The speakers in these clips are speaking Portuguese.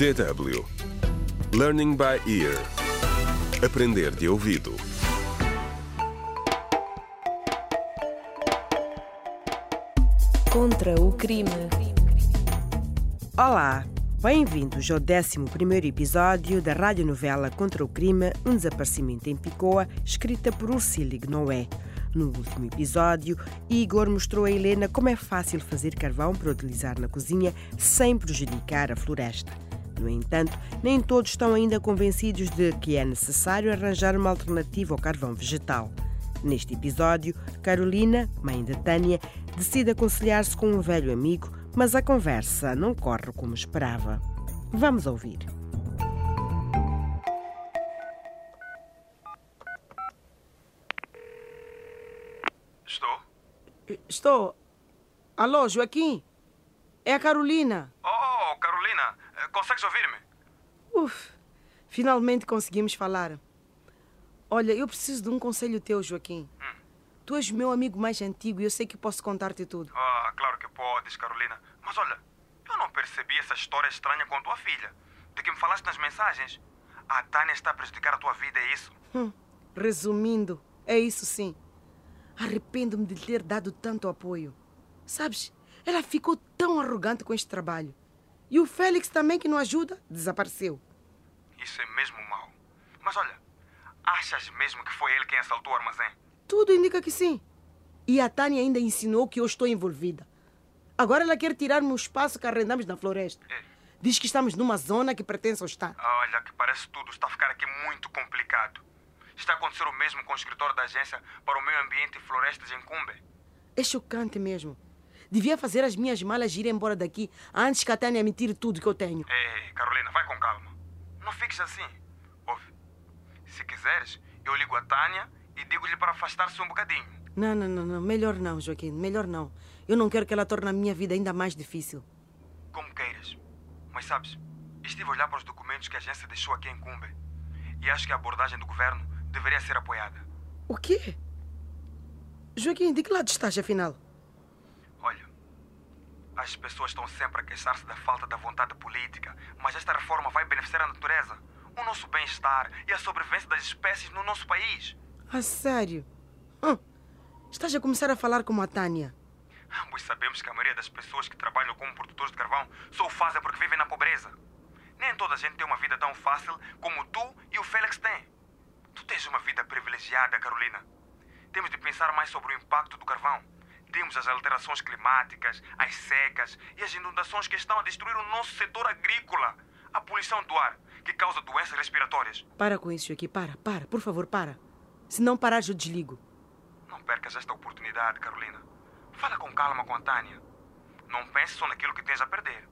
DW Learning by Ear Aprender de ouvido Contra o crime. Olá, bem-vindos ao 11 episódio da radionovela Contra o Crime, um desaparecimento em Picoa, escrita por Ursílio Noé. No último episódio, Igor mostrou a Helena como é fácil fazer carvão para utilizar na cozinha sem prejudicar a floresta. No entanto, nem todos estão ainda convencidos de que é necessário arranjar uma alternativa ao carvão vegetal. Neste episódio, Carolina, mãe de Tânia, decide aconselhar-se com um velho amigo, mas a conversa não corre como esperava. Vamos ouvir. Estou? Estou. Alô, Joaquim? É a Carolina. Oh, eh, consegues ouvir-me? Uf, finalmente conseguimos falar. Olha, eu preciso de um conselho teu, Joaquim. Tu és o meu amigo mais antigo e eu sei que posso contar-te tudo. Ah, claro que podes, Carolina. Mas olha, eu não percebi essa história estranha com tua filha. De que me falaste nas mensagens. A Tânia está a prejudicar a tua vida, é isso? Hum, resumindo, é isso sim. Arrependo-me de lhe ter dado tanto apoio. Sabes, ela ficou tão arrogante com este trabalho. E o Félix também, que não ajuda, desapareceu. Isso é mesmo mau. Mas olha, achas mesmo que foi ele quem assaltou o armazém? Tudo indica que sim. E a Tânia ainda ensinou que eu estou envolvida. Agora ela quer tirar-me o espaço que arrendamos na floresta. É. Diz que estamos numa zona que pertence ao Estado. Olha, que parece tudo está a ficar aqui muito complicado. Está a acontecer o mesmo com o escritório da agência para o meio ambiente e florestas em Cumbe. É chocante mesmo. Devia fazer as minhas malas ir embora daqui antes que a Tânia me tire tudo que eu tenho. Ei, Carolina, vai com calma. Não fiques assim. Ouve, se quiseres, eu ligo a Tânia e digo-lhe para afastar-se um bocadinho. Não, não, não, não. Melhor não, Joaquim. Melhor não. Eu não quero que ela torne a minha vida ainda mais difícil. Como queiras. Mas sabes, estive a olhar para os documentos que a agência deixou aqui em Cumbe e acho que a abordagem do governo deveria ser apoiada. O quê? Joaquim, de que lado estás, afinal? As pessoas estão sempre a queixar-se da falta da vontade política, mas esta reforma vai beneficiar a natureza, o nosso bem-estar e a sobrevivência das espécies no nosso país. A sério? Hum, estás a começar a falar como a Tânia. Ambos sabemos que a maioria das pessoas que trabalham como produtores de carvão só o fazem porque vivem na pobreza. Nem toda a gente tem uma vida tão fácil como tu e o Félix têm. Tu tens uma vida privilegiada, Carolina. Temos de pensar mais sobre o impacto do carvão. Temos as alterações climáticas, as secas e as inundações que estão a destruir o nosso setor agrícola. A poluição do ar, que causa doenças respiratórias. Para com isso, Joaquim. Para, para. Por favor, para. Se não parares, eu desligo. Não percas esta oportunidade, Carolina. Fala com calma com a Tânia. Não pense só naquilo que tens a perder.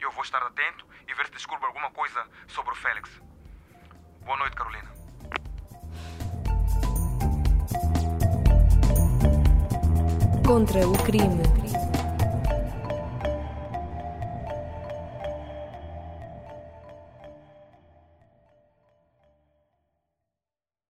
Eu vou estar atento e ver se descubro alguma coisa sobre o Félix. Boa noite, Carolina. Contra o crime.